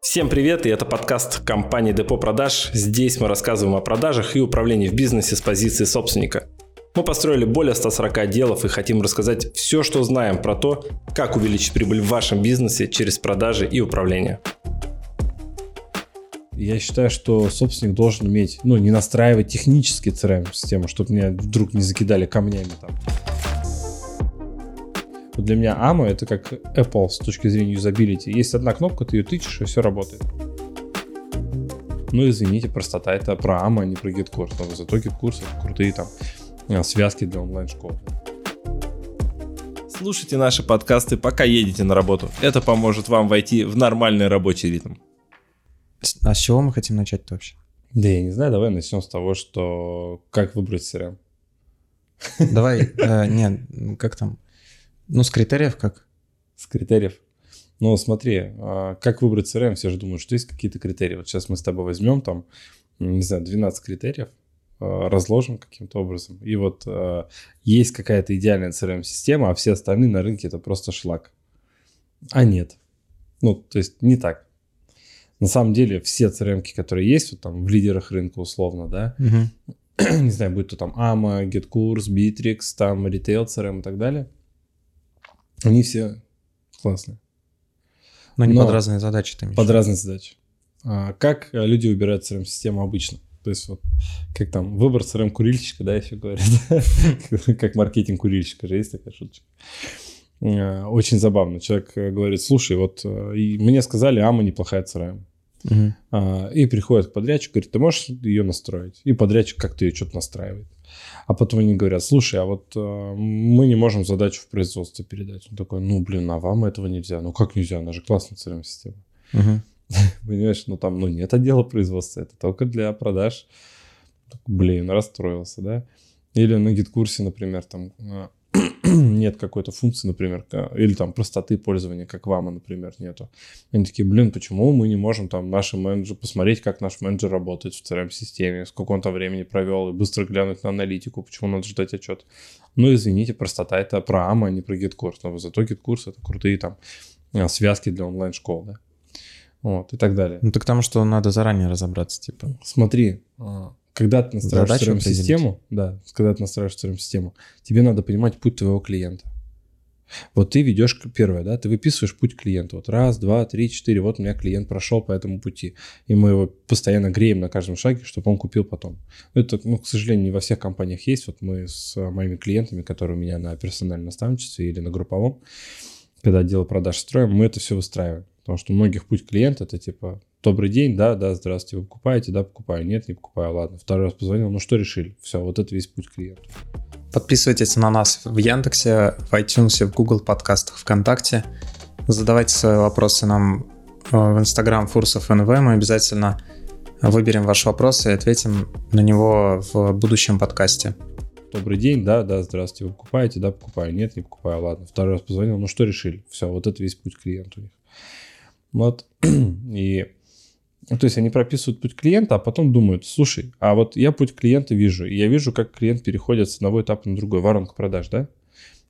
Всем привет, и это подкаст компании Депо Продаж. Здесь мы рассказываем о продажах и управлении в бизнесе с позиции собственника. Мы построили более 140 отделов и хотим рассказать все, что знаем про то, как увеличить прибыль в вашем бизнесе через продажи и управление. Я считаю, что собственник должен иметь, ну, не настраивать технически CRM-систему, чтобы меня вдруг не закидали камнями там. Вот для меня AMA это как Apple с точки зрения юзабилити. Есть одна кнопка, ты ее тычешь, и все работает. Ну, извините, простота это про AMA, а не про GitKurs. Но зато GitKurs это крутые там э, связки для онлайн-школ. Слушайте наши подкасты, пока едете на работу. Это поможет вам войти в нормальный рабочий ритм. А с чего мы хотим начать вообще? Да я не знаю, давай начнем с того, что как выбрать CRM. Давай, э, нет, как там, ну, с критериев как? С критериев. Ну, смотри, а, как выбрать CRM, все же думают, что есть какие-то критерии. Вот сейчас мы с тобой возьмем там, не знаю, 12 критериев, а, разложим каким-то образом. И вот а, есть какая-то идеальная CRM-система, а все остальные на рынке это просто шлак. А нет. Ну, то есть не так. На самом деле все CRM, которые есть, вот там в лидерах рынка условно, да, угу. не знаю, будь то там AMA, GetCourse, Bittrex, там Retail CRM и так далее – они все классные. Но не Но под разные задачи ты Под разные задачи. А как люди выбирают CRM-систему обычно? То есть вот как там выбор CRM-курильщика, да, еще говорят. как маркетинг курильщика же есть такая шуточка. А, очень забавно. Человек говорит, слушай, вот э, мне сказали, АМА неплохая CRM. Угу. И приходит к подрядчику, говорит, ты можешь ее настроить? И подрядчик как-то ее что-то настраивает. А потом они говорят, слушай, а вот э, мы не можем задачу в производство передать. Он такой, ну, блин, а вам этого нельзя. Ну, как нельзя? Она же классная CRM-система. Угу. Понимаешь, ну там, ну, нет отдела производства, это только для продаж. Блин, расстроился, да? Или на гид-курсе, например, там э, нет какой-то функции, например, или там простоты пользования, как вам, например, нету. Они такие, блин, почему мы не можем там наши менеджеры посмотреть, как наш менеджер работает в CRM-системе, сколько он там времени провел, и быстро глянуть на аналитику, почему надо ждать отчет. Ну, извините, простота это про AMA, а не про GitKurs, но зато GitKurs это крутые там а, связки для онлайн-школ, да. Вот, и так далее. Ну, так потому что надо заранее разобраться, типа. Смотри, а, когда ты настраиваешь CRM-систему, да, когда ты настраиваешь CRM-систему, тебе надо понимать путь твоего клиента. Вот ты ведешь первое, да, ты выписываешь путь клиента. Вот раз, два, три, четыре, вот у меня клиент прошел по этому пути. И мы его постоянно греем на каждом шаге, чтобы он купил потом. Это, ну, к сожалению, не во всех компаниях есть. Вот мы с моими клиентами, которые у меня на персональном наставничестве или на групповом, когда отдел продаж строим, мы это все выстраиваем. Потому что у многих путь клиента это типа добрый день, да, да, здравствуйте, вы покупаете, да, покупаю, нет, не покупаю, ладно. Второй раз позвонил, ну что решили? Все, вот это весь путь клиента. Подписывайтесь на нас в Яндексе, в iTunes, в Google подкастах, ВКонтакте. Задавайте свои вопросы нам э, в Instagram Фурсов НВ. Мы обязательно выберем ваш вопрос и ответим на него в будущем подкасте. Добрый день, да, да, здравствуйте, вы покупаете, да, покупаю, нет, не покупаю, ладно. Второй раз позвонил, ну что решили? Все, вот это весь путь клиента у них. Вот, и ну, то есть они прописывают путь клиента, а потом думают, слушай, а вот я путь клиента вижу, и я вижу, как клиент переходит с одного этапа на другой, воронка продаж, да?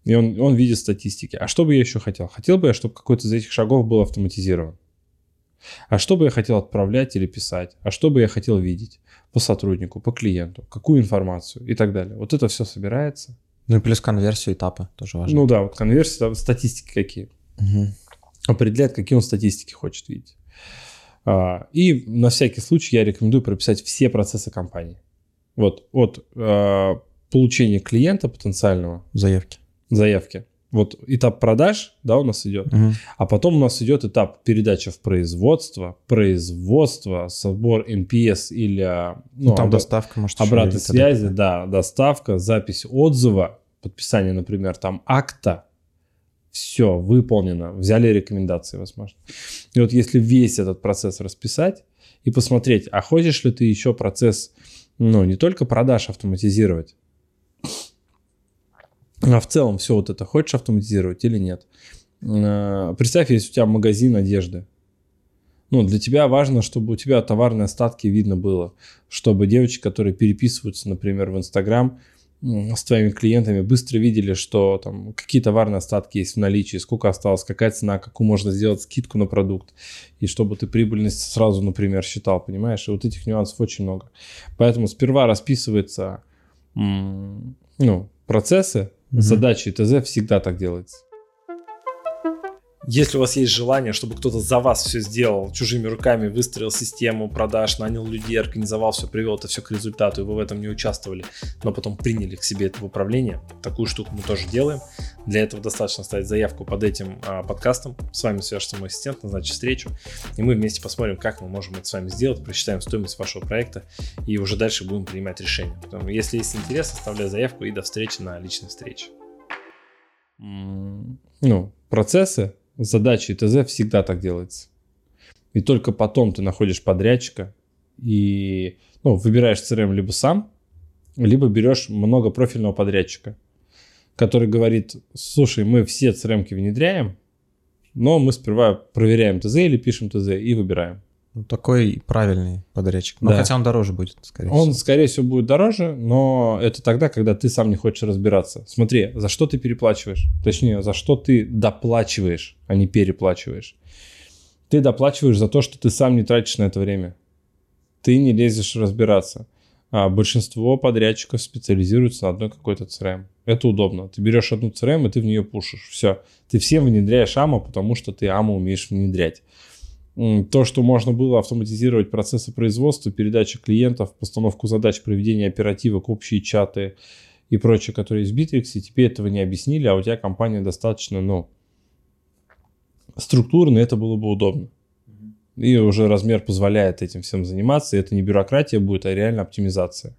И он, он видит статистики. А что бы я еще хотел? Хотел бы я, чтобы какой-то из этих шагов был автоматизирован. А что бы я хотел отправлять или писать? А что бы я хотел видеть по сотруднику, по клиенту? Какую информацию и так далее. Вот это все собирается. Ну и плюс конверсию этапа тоже важно. Ну да, вот конверсия, статистики какие. Угу. Определяет, какие он статистики хочет видеть. А, и на всякий случай я рекомендую прописать все процессы компании. Вот от а, получения клиента потенциального. Заявки. Заявки. Вот этап продаж, да, у нас идет. Угу. А потом у нас идет этап передачи в производство, производство, собор NPS или... Ну, ну там об... доставка, может, Обратной связи, да, доставка, запись отзыва, подписание, например, там акта, все выполнено, взяли рекомендации, возможно. И вот если весь этот процесс расписать и посмотреть, а хочешь ли ты еще процесс, ну, не только продаж автоматизировать, а в целом все вот это хочешь автоматизировать или нет. А, представь, если у тебя магазин одежды. Ну, для тебя важно, чтобы у тебя товарные остатки видно было, чтобы девочки, которые переписываются, например, в Инстаграм, с твоими клиентами, быстро видели, что там какие товарные остатки есть в наличии, сколько осталось, какая цена, какую можно сделать скидку на продукт, и чтобы ты прибыльность сразу, например, считал, понимаешь? И вот этих нюансов очень много. Поэтому сперва расписывается ну, процессы, mm задачи ТЗ всегда так делается. Если у вас есть желание, чтобы кто-то за вас все сделал, чужими руками выстроил систему продаж, нанял людей, организовал все, привел это все к результату, и вы в этом не участвовали, но потом приняли к себе это в управление, такую штуку мы тоже делаем. Для этого достаточно оставить заявку под этим а, подкастом. С вами свяжется мой ассистент, назначит встречу, и мы вместе посмотрим, как мы можем это с вами сделать, просчитаем стоимость вашего проекта, и уже дальше будем принимать решения. Поэтому, если есть интерес, оставляй заявку и до встречи на личной встрече. Ну, процессы задачи ТЗ всегда так делается. И только потом ты находишь подрядчика и ну, выбираешь CRM либо сам, либо берешь многопрофильного подрядчика, который говорит, слушай, мы все CRM внедряем, но мы сперва проверяем ТЗ или пишем ТЗ и выбираем. Ну, такой правильный подрядчик. Но да. хотя он дороже будет, скорее он, всего. Он, скорее всего, будет дороже, но это тогда, когда ты сам не хочешь разбираться. Смотри, за что ты переплачиваешь? Точнее, за что ты доплачиваешь, а не переплачиваешь. Ты доплачиваешь за то, что ты сам не тратишь на это время. Ты не лезешь разбираться. А большинство подрядчиков специализируются на одной какой-то CRM. Это удобно. Ты берешь одну CRM, и ты в нее пушишь. Все. Ты всем внедряешь AMA, потому что ты AMA умеешь внедрять то, что можно было автоматизировать процессы производства, передачи клиентов, постановку задач, проведение оперативок, общие чаты и прочее, которые есть в Bittrex, и тебе этого не объяснили, а у тебя компания достаточно, ну, структурно, это было бы удобно. И уже размер позволяет этим всем заниматься, и это не бюрократия будет, а реально оптимизация.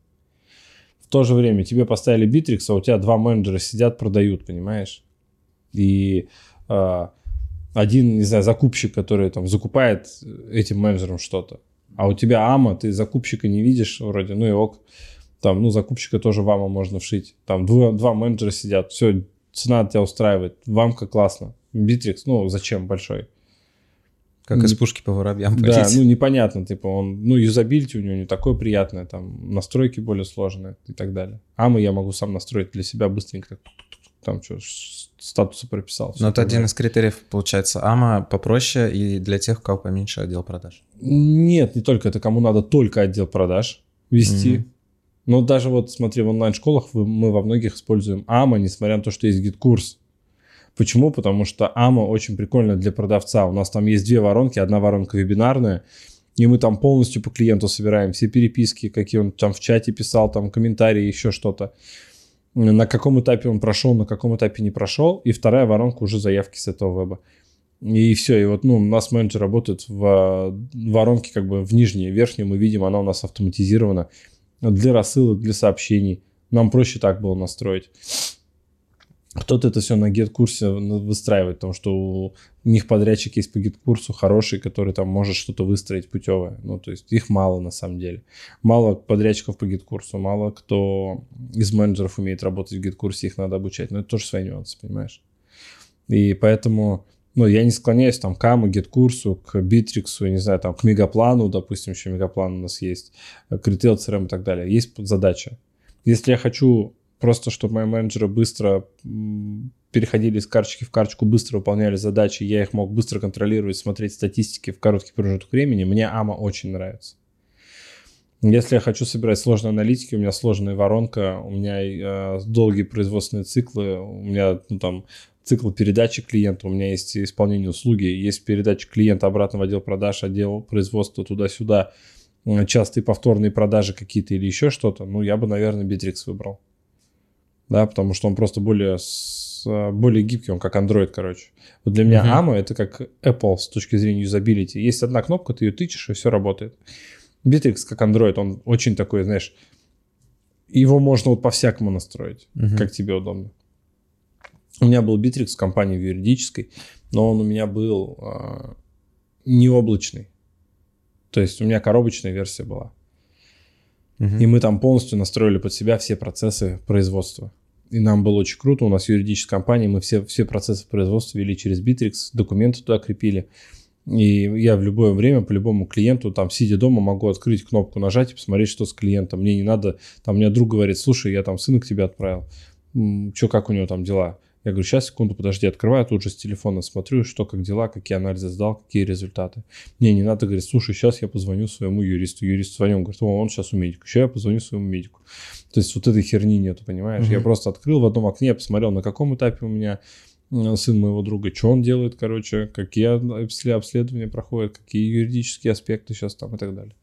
В то же время тебе поставили Bittrex, а у тебя два менеджера сидят, продают, понимаешь? И э, один, не знаю, закупщик, который там закупает этим менеджерам что-то. А у тебя amo, ты закупщика не видишь вроде, ну и ок. Там, ну, закупщика тоже в amo можно вшить. Там два, два менеджера сидят, все, цена тебя устраивает, в amo классно. Битрикс, ну, зачем большой? Как из пушки по воробьям Да, ну непонятно, типа он, ну юзабилити у него не такое приятное, там настройки более сложные и так далее. amo я могу сам настроить для себя быстренько, там что, статуса прописал. Но это один из критериев, получается, amo попроще и для тех, у кого поменьше отдел продаж. Нет, не только это, кому надо только отдел продаж вести. Mm-hmm. Но даже вот смотри, в онлайн-школах мы во многих используем amo, несмотря на то, что есть GetCourse. Почему? Потому что amo очень прикольно для продавца. У нас там есть две воронки. Одна воронка вебинарная, и мы там полностью по клиенту собираем все переписки, какие он там в чате писал, там комментарии, еще что-то на каком этапе он прошел, на каком этапе не прошел, и вторая воронка уже заявки с этого веба. И все, и вот ну, у нас менеджер работает в воронке как бы в нижней, верхней, мы видим, она у нас автоматизирована для рассылок, для сообщений. Нам проще так было настроить кто-то это все на GetCourse-е выстраивает, потому что у них подрядчик есть по GetCourse-у хороший, который там может что-то выстроить путевое. Ну, то есть их мало на самом деле. Мало подрядчиков по GetCourse-у, мало кто из менеджеров умеет работать в GetCourse-е, их надо обучать. Но это тоже свои нюансы, понимаешь? И поэтому, ну, я не склоняюсь там к amo, GetCourse-у, к Битриксу, не знаю, там, к Мегаплану, допустим, еще Мегаплан у нас есть, к Retail CRM и так далее. Есть задача. Если я хочу просто чтобы мои менеджеры быстро переходили из карточки в карточку, быстро выполняли задачи, я их мог быстро контролировать, смотреть статистики в короткий промежуток времени, мне amo очень нравится. Если я хочу собирать сложные аналитики, у меня сложная воронка, у меня э, долгие производственные циклы, у меня ну, там цикл передачи клиента, у меня есть исполнение услуги, есть передача клиента обратно в отдел продаж, отдел производства туда-сюда, частые повторные продажи какие-то или еще что-то, ну, я бы, наверное, Bittrex выбрал да, потому что он просто более, более гибкий, он как Android, короче. Вот для меня uh-huh. AMA это как Apple с точки зрения юзабилити. Есть одна кнопка, ты ее тычешь, и все работает. Bittrex как Android, он очень такой, знаешь, его можно вот по-всякому настроить, uh-huh. как тебе удобно. У меня был Bittrex в компании в юридической, но он у меня был э, не облачный. То есть у меня коробочная версия была. Угу. И мы там полностью настроили под себя все процессы производства. И нам было очень круто. У нас юридическая компания, мы все, все процессы производства вели через Bittrex, документы туда крепили. И я в любое время по любому клиенту, там, сидя дома, могу открыть кнопку, нажать и посмотреть, что с клиентом. Мне не надо, там, у меня друг говорит, слушай, я там сына к тебе отправил, что, как у него там дела? Я говорю, сейчас, секунду, подожди, открываю, тут же с телефона смотрю, что, как дела, какие анализы сдал, какие результаты. Мне не надо говорить, слушай, сейчас я позвоню своему юристу. Юрист звоню, он говорит, о, он сейчас у медика. Еще я позвоню своему медику. То есть вот этой херни нету, понимаешь? Mm-hmm. Я просто открыл в одном окне, посмотрел, на каком этапе у меня сын моего друга, что он делает, короче, какие обследования проходят, какие юридические аспекты сейчас там и так далее.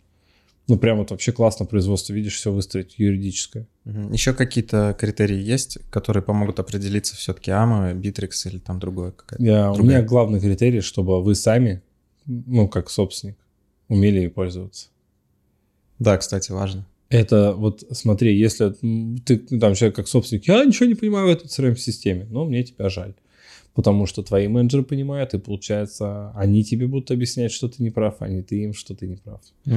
Ну, прям вот вообще классно производство, видишь, все выстроить юридическое. Еще какие-то критерии есть, которые помогут определиться все-таки amo, Битрикс или там другое какое-то? Я, у меня главный критерий, чтобы вы сами, ну, как собственник, умели пользоваться. Да, кстати, важно. Это вот смотри, если ты там человек как собственник, я ничего не понимаю в этой CRM-системе, но мне тебя жаль потому что твои менеджеры понимают, и получается, они тебе будут объяснять, что ты не прав, а не ты им, что ты не прав. Угу.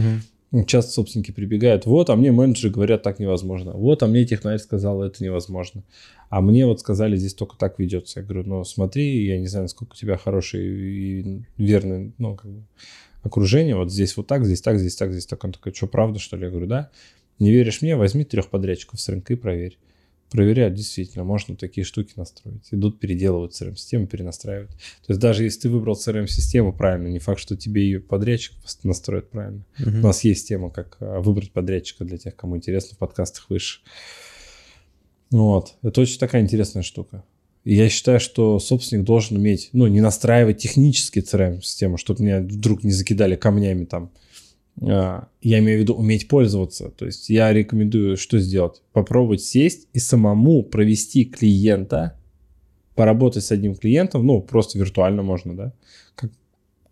Часто собственники прибегают, вот, а мне менеджеры говорят, так невозможно. Вот, а мне технарь сказал, это невозможно. А мне вот сказали, здесь только так ведется. Я говорю, ну смотри, я не знаю, насколько у тебя хороший и верный, ну, как бы, окружение. Вот здесь вот так, здесь так, здесь так, здесь так. Он такой, что, правда, что ли? Я говорю, да. Не веришь мне, возьми трех подрядчиков с рынка и проверь проверяют, действительно, можно такие штуки настроить. Идут, переделывают CRM-систему, перенастраивают. То есть даже если ты выбрал CRM-систему правильно, не факт, что тебе ее подрядчик настроит правильно. Uh-huh. У нас есть тема, как а, выбрать подрядчика для тех, кому интересно, в подкастах выше. Вот. Это очень такая интересная штука. И я считаю, что собственник должен уметь, ну, не настраивать технически CRM-систему, чтобы меня вдруг не закидали камнями там я имею в виду уметь пользоваться. То есть я рекомендую что сделать? Попробовать сесть и самому провести клиента, поработать с одним клиентом, ну, просто виртуально можно, да, как,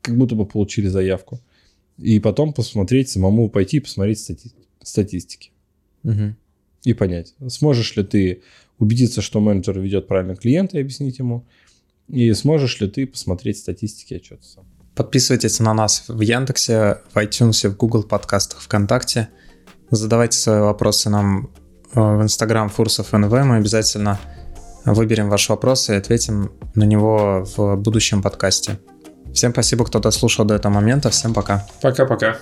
как будто бы получили заявку. И потом посмотреть, самому пойти и посмотреть стати- статистики. Угу. И понять, сможешь ли ты убедиться, что менеджер ведет правильно клиента и объяснить ему, и сможешь ли ты посмотреть статистики отчета сам. Подписывайтесь на нас в Яндексе, в iTunes, в Google подкастах, ВКонтакте. Задавайте свои вопросы нам э, в Instagram Фурсов НВ. Мы обязательно выберем ваш вопрос и ответим на него в будущем подкасте. Всем спасибо, кто дослушал до этого момента. Всем пока. Пока-пока.